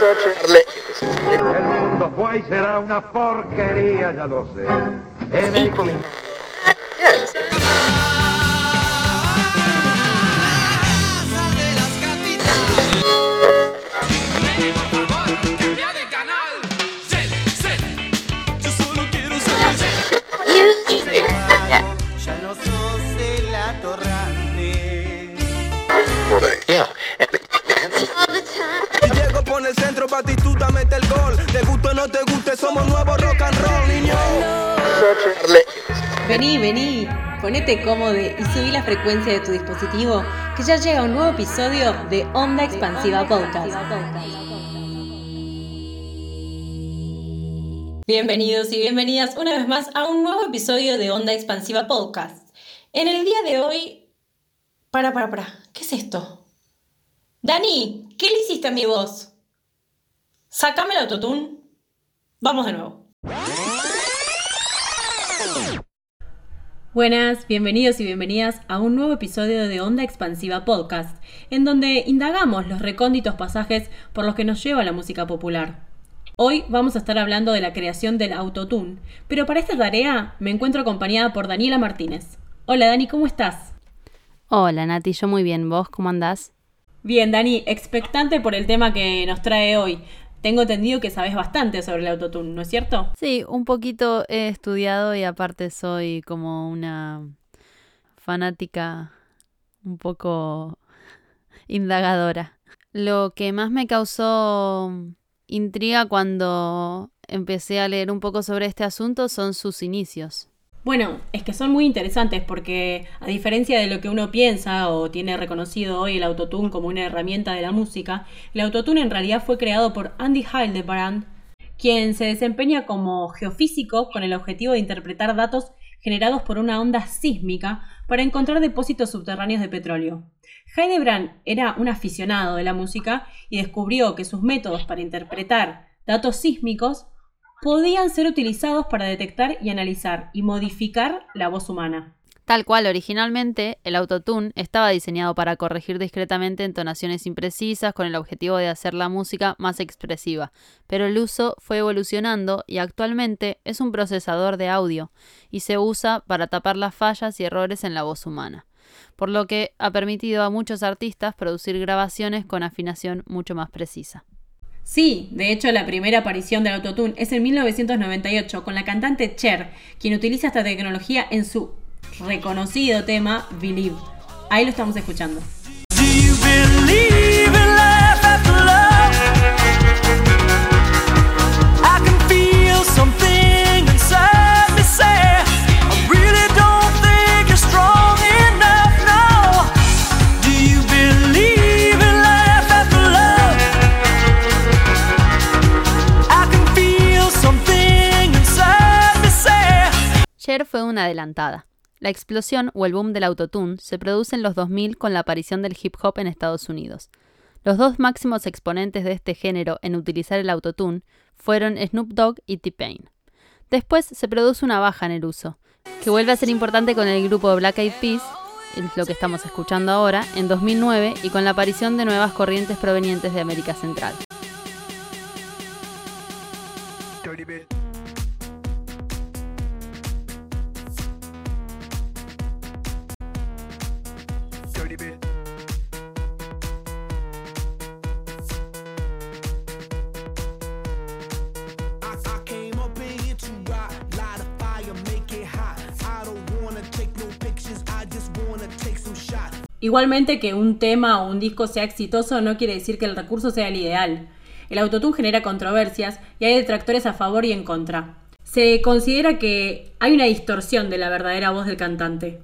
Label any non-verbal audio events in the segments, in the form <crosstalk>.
El mundo fue y será una porquería, ya lo sé. El centro, Batistuta mete el gol. Te guste o no te guste, somos nuevo rock and roll, niño. Vení, vení, ponete cómodo y subí la frecuencia de tu dispositivo, que ya llega un nuevo episodio de Onda Expansiva Podcast. Bienvenidos y bienvenidas una vez más a un nuevo episodio de Onda Expansiva Podcast. En el día de hoy... Para, para, para. ¿Qué es esto? Dani, ¿qué le hiciste a mi voz? Sácame el autotune. Vamos de nuevo. Buenas, bienvenidos y bienvenidas a un nuevo episodio de Onda Expansiva Podcast, en donde indagamos los recónditos pasajes por los que nos lleva la música popular. Hoy vamos a estar hablando de la creación del autotune, pero para esta tarea me encuentro acompañada por Daniela Martínez. Hola Dani, ¿cómo estás? Hola Nati, yo muy bien. ¿Vos cómo andás? Bien, Dani, expectante por el tema que nos trae hoy. Tengo entendido que sabes bastante sobre el autotune, ¿no es cierto? Sí, un poquito he estudiado y aparte soy como una fanática un poco indagadora. Lo que más me causó intriga cuando empecé a leer un poco sobre este asunto son sus inicios. Bueno, es que son muy interesantes porque a diferencia de lo que uno piensa o tiene reconocido hoy el autotune como una herramienta de la música, el autotune en realidad fue creado por Andy Hildebrand, quien se desempeña como geofísico con el objetivo de interpretar datos generados por una onda sísmica para encontrar depósitos subterráneos de petróleo. Hildebrand era un aficionado de la música y descubrió que sus métodos para interpretar datos sísmicos podían ser utilizados para detectar y analizar y modificar la voz humana. Tal cual, originalmente, el autotune estaba diseñado para corregir discretamente entonaciones imprecisas con el objetivo de hacer la música más expresiva, pero el uso fue evolucionando y actualmente es un procesador de audio y se usa para tapar las fallas y errores en la voz humana, por lo que ha permitido a muchos artistas producir grabaciones con afinación mucho más precisa. Sí, de hecho la primera aparición del autotune es en 1998 con la cantante Cher, quien utiliza esta tecnología en su reconocido tema Believe. Ahí lo estamos escuchando. Fue una adelantada. La explosión o el boom del autotune se produce en los 2000 con la aparición del hip hop en Estados Unidos. Los dos máximos exponentes de este género en utilizar el autotune fueron Snoop Dogg y T-Pain. Después se produce una baja en el uso, que vuelve a ser importante con el grupo Black Eyed Peas, es lo que estamos escuchando ahora, en 2009 y con la aparición de nuevas corrientes provenientes de América Central. Igualmente que un tema o un disco sea exitoso no quiere decir que el recurso sea el ideal. El autotune genera controversias y hay detractores a favor y en contra. Se considera que hay una distorsión de la verdadera voz del cantante.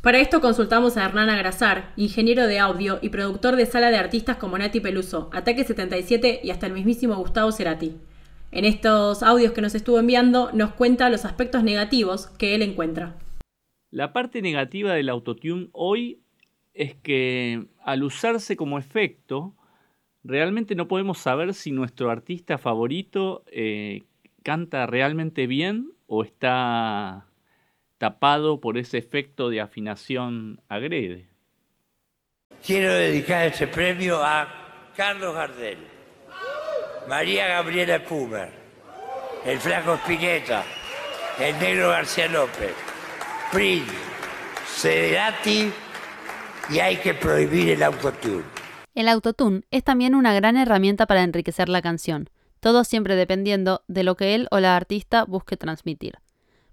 Para esto consultamos a Hernán Agrasar, ingeniero de audio y productor de sala de artistas como Nati Peluso, Ataque 77 y hasta el mismísimo Gustavo Cerati. En estos audios que nos estuvo enviando nos cuenta los aspectos negativos que él encuentra. La parte negativa del autotune hoy es que al usarse como efecto, realmente no podemos saber si nuestro artista favorito eh, canta realmente bien o está tapado por ese efecto de afinación agrede. Quiero dedicar este premio a Carlos Gardel. María Gabriela Pumer, el flaco Spinetta, el negro García López, Prince, Cerati y hay que prohibir el autotune. El autotune es también una gran herramienta para enriquecer la canción, todo siempre dependiendo de lo que él o la artista busque transmitir.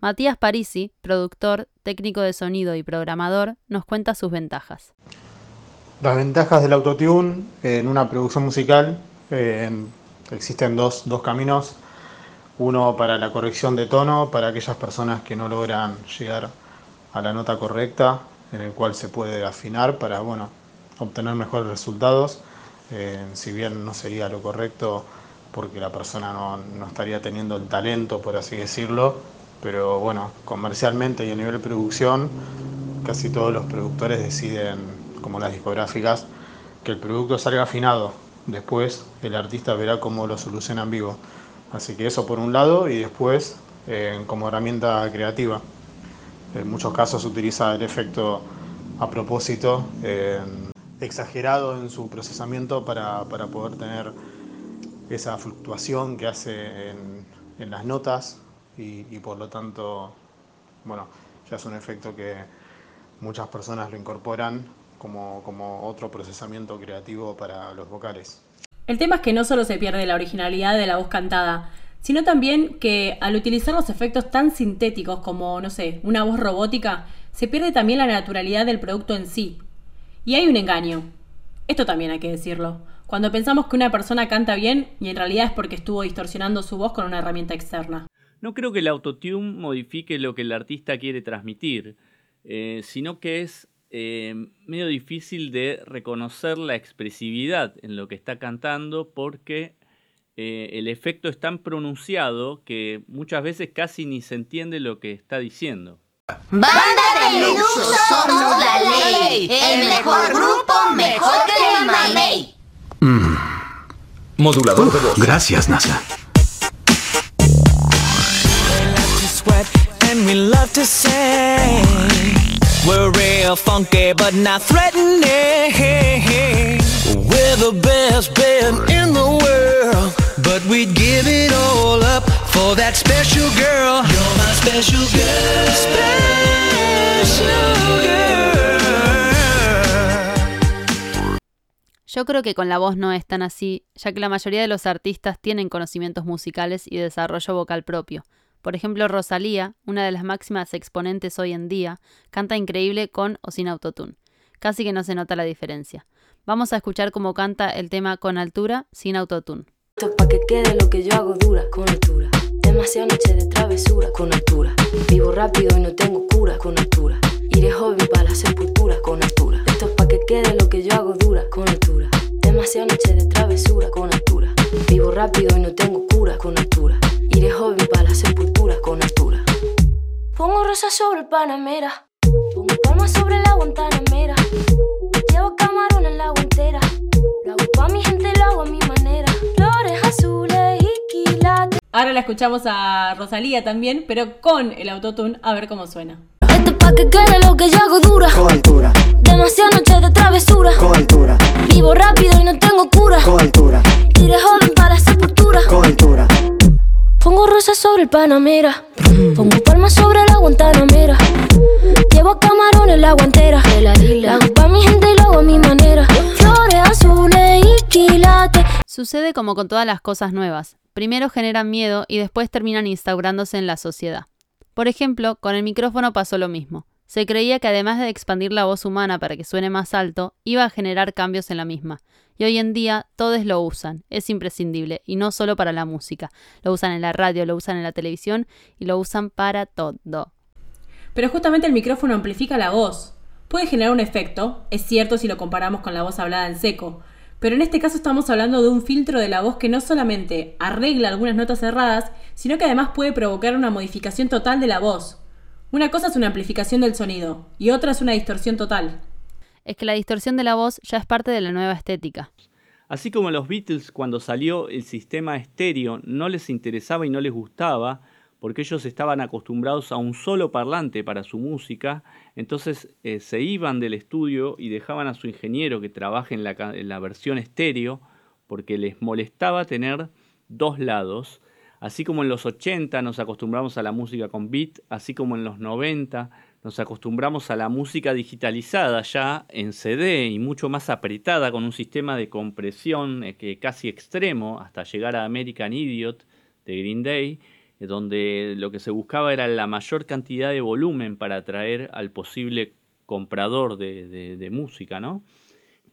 Matías Parisi, productor, técnico de sonido y programador, nos cuenta sus ventajas. Las ventajas del autotune en una producción musical eh, existen dos, dos caminos. Uno para la corrección de tono, para aquellas personas que no logran llegar a la nota correcta, en el cual se puede afinar para bueno, obtener mejores resultados. Eh, si bien no sería lo correcto porque la persona no, no, estaría teniendo el talento, por así decirlo, pero bueno, comercialmente y a nivel de producción, casi todos los productores deciden, como las discográficas, que el producto salga afinado. Después el artista verá cómo lo soluciona en vivo. Así que eso por un lado y después eh, como herramienta creativa. En muchos casos se utiliza el efecto a propósito, exagerado en su procesamiento para, para, poder tener esa fluctuación que hace en, en las notas y, y, por lo tanto, bueno, ya es un efecto que muchas personas lo incorporan como, como otro procesamiento creativo para los vocales. El tema es que no solo se pierde la originalidad de la voz cantada, sino también que al utilizar los efectos tan sintéticos como, no sé, una voz robótica, se pierde también la naturalidad del producto en sí. Y hay un engaño. Esto también hay que decirlo. Cuando pensamos que una persona canta bien y en realidad es porque estuvo distorsionando su voz con una herramienta externa. No creo que el autotune modifique lo que el artista quiere transmitir, eh, sino que es eh, medio difícil de reconocer la expresividad en lo que está cantando porque eh, el efecto es tan pronunciado que muchas veces casi ni se entiende lo que está diciendo. Banda de Luxo somos la ley, el mejor grupo, mejor que el mamey. Mm. Modulador de voz. Gracias, NASA. and we love to sing. We're real funky but not threatening. We're the best band in the world, we'd give it all up for that special girl. You're special girl. Special. Yo creo que con la voz no es tan así, ya que la mayoría de los artistas tienen conocimientos musicales y desarrollo vocal propio. Por ejemplo, Rosalía, una de las máximas exponentes hoy en día, canta increíble con o sin autotune. Casi que no se nota la diferencia. Vamos a escuchar cómo canta el tema con altura, sin autotune. Esto pa' que quede lo que yo hago dura, con altura. Demasiada noche de travesura, con altura. Vivo rápido y no tengo cura, con altura. Iré joven para la sepultura, con altura. Esto es pa' que quede lo que yo hago dura, con altura. Demasiada noche de travesura, con altura. Vivo rápido y no tengo cura, con altura. Iré joven para la sepultura, con altura. Pongo rosas sobre el Panamera. Pongo palmas sobre la Guantanamera. Ahora la escuchamos a Rosalía también, pero con el autotune, a ver cómo suena. Esto es pa' que quede lo que yo hago dura. Con altura, Demasiada noche de travesura. con altura, Vivo rápido y no tengo cura. con altura, Iré joven para la sepultura. con altura. Pongo rosas sobre el Panamera. Pongo palmas sobre la Guantanamera. Llevo camarón en la guantera. La hago pa' mi gente y lo hago a mi manera. Flores azules y quilates. Sucede como con todas las cosas nuevas. Primero generan miedo y después terminan instaurándose en la sociedad. Por ejemplo, con el micrófono pasó lo mismo. Se creía que además de expandir la voz humana para que suene más alto, iba a generar cambios en la misma. Y hoy en día todos lo usan, es imprescindible, y no solo para la música. Lo usan en la radio, lo usan en la televisión y lo usan para todo. Pero justamente el micrófono amplifica la voz. Puede generar un efecto, es cierto si lo comparamos con la voz hablada en seco, pero en este caso estamos hablando de un filtro de la voz que no solamente arregla algunas notas cerradas, sino que además puede provocar una modificación total de la voz. Una cosa es una amplificación del sonido y otra es una distorsión total. Es que la distorsión de la voz ya es parte de la nueva estética. Así como a los Beatles cuando salió el sistema estéreo no les interesaba y no les gustaba, porque ellos estaban acostumbrados a un solo parlante para su música, entonces eh, se iban del estudio y dejaban a su ingeniero que trabaje en la, la versión estéreo, porque les molestaba tener dos lados. Así como en los 80 nos acostumbramos a la música con beat, así como en los 90 nos acostumbramos a la música digitalizada ya en CD y mucho más apretada con un sistema de compresión eh, que casi extremo hasta llegar a American Idiot de Green Day, donde lo que se buscaba era la mayor cantidad de volumen para atraer al posible comprador de, de música, ¿no?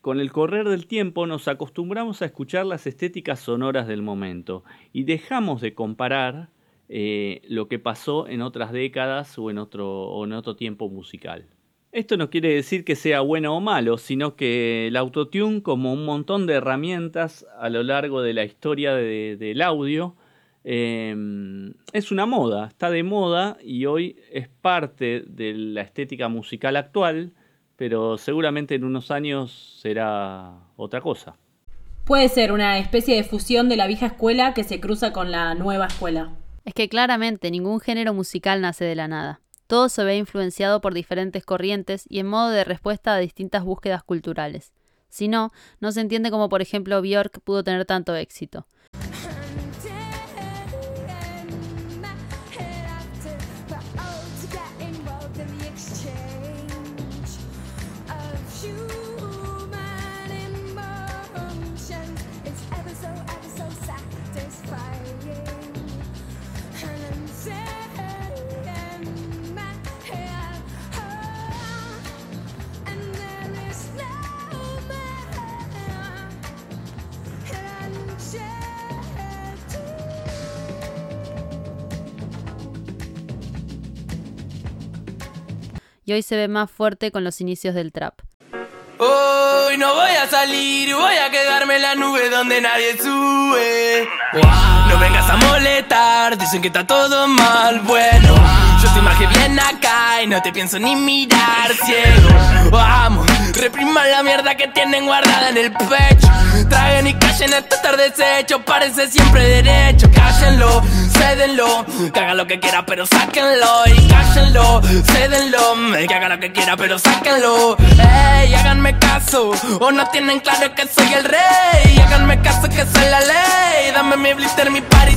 Con el correr del tiempo nos acostumbramos a escuchar las estéticas sonoras del momento y dejamos de comparar eh, lo que pasó en otras décadas o en, otro, o en otro tiempo musical. Esto no quiere decir que sea bueno o malo, sino que el autotune, como un montón de herramientas a lo largo de la historia del audio, em, es una moda, está de moda y hoy es parte de la estética musical actual, pero seguramente en unos años será otra cosa. Puede ser una especie de fusión de la vieja escuela que se cruza con la nueva escuela. Es que claramente ningún género musical nace de la nada. Todo se ve influenciado por diferentes corrientes y en modo de respuesta a distintas búsquedas culturales. Si no, no se entiende cómo por ejemplo Björk pudo tener tanto éxito. Y hoy se ve más fuerte con los inicios del trap. Hoy no voy a salir, voy a quedarme en la nube donde nadie sube. No vengas a molestar, dicen que está todo mal, bueno. Yo estoy más que bien acá y no te pienso ni mirar ciego. Vamos, repriman la mierda que tienen guardada en el pecho. Traguen y callen esto estar deshecho, parece siempre derecho. Cállenlo, cédenlo, que haga lo que quiera, pero sáquenlo. Y cállenlo, cédenlo, que haga lo que quiera, pero sáquenlo. Ey, háganme caso, o no tienen claro que soy el rey. Háganme caso que soy la ley, dame mi blister, mi party,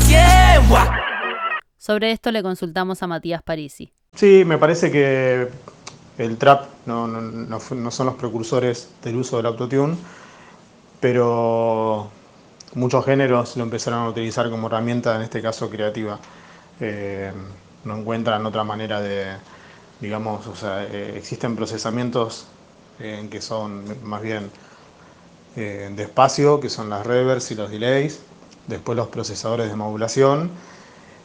Sobre esto le consultamos a Matías Parisi. Sí, me parece que el trap no, no, no, son los precursores del uso del autotune, pero muchos géneros lo empezaron a utilizar como herramienta, en este caso creativa. Eh, no encuentran otra manera de, digamos, o sea, eh, existen procesamientos en que son más bien eh, de espacio, que son las reverbs y los delays, después los procesadores de modulación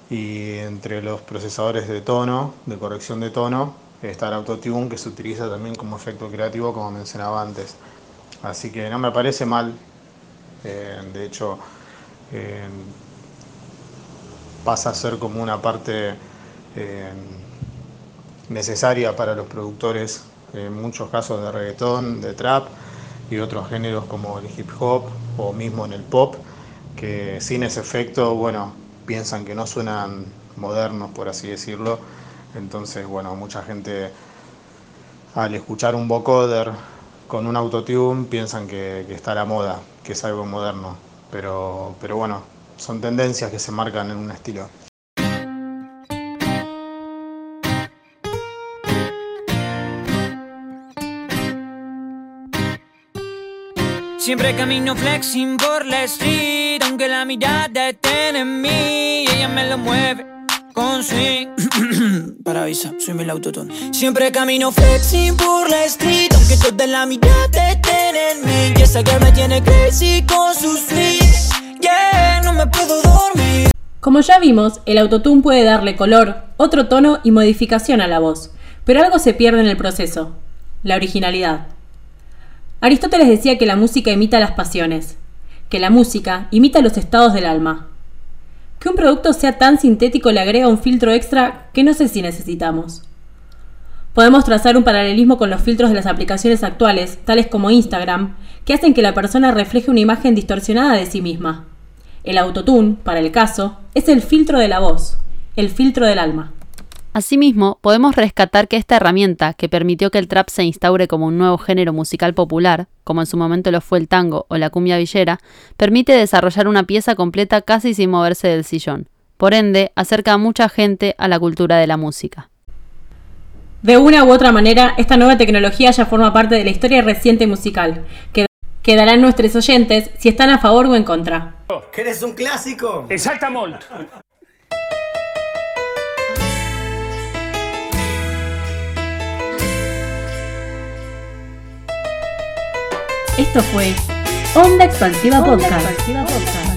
y entre los procesadores de tono, de corrección de tono, está el autotune que se utiliza también como efecto creativo como mencionaba antes. Así que no me parece mal, eh, de hecho eh, pasa a ser como una parte eh, necesaria para los productores, en muchos casos de reggaetón, de trap y otros géneros como el hip hop o mismo en el pop, que sin ese efecto, bueno, piensan que no suenan modernos, por así decirlo. Entonces, bueno, mucha gente al escuchar un vocoder con un autotune piensan que, está a la moda, que es algo moderno. Pero, pero bueno, son tendencias que se marcan en un estilo. Siempre camino flexing por la street, aunque la mirada esté en mí, ella me lo mueve con swing. <clears throat> Para avisa, soy el autotune. Siempre camino flexing por la street, la y esa me tiene con su swing. Yeah, no me puedo dormir. Como ya vimos, el autotune puede darle color, otro tono y modificación a la voz, pero algo se pierde en el proceso, la originalidad. Aristóteles decía que la música imita las pasiones, que la música imita los estados del alma. Que un producto sea tan sintético le agrega un filtro extra que no sé si necesitamos. Podemos trazar un paralelismo con los filtros de las aplicaciones actuales, tales como Instagram, que hacen que la persona refleje una imagen distorsionada de sí misma. El autotune, para el caso, es el filtro de la voz, el filtro del alma. Asimismo, podemos rescatar que esta herramienta, que permitió que el trap se instaure como un nuevo género musical popular, como en su momento lo fue el tango o la cumbia villera, permite desarrollar una pieza completa casi sin moverse del sillón. Por ende, acerca a mucha gente a la cultura de la música. De una u otra manera, esta nueva tecnología ya forma parte de la historia reciente musical, que quedarán nuestros oyentes si están a favor o en contra. ¿Querés un clásico? Exactamente. Esto fue Onda Expansiva Podcast.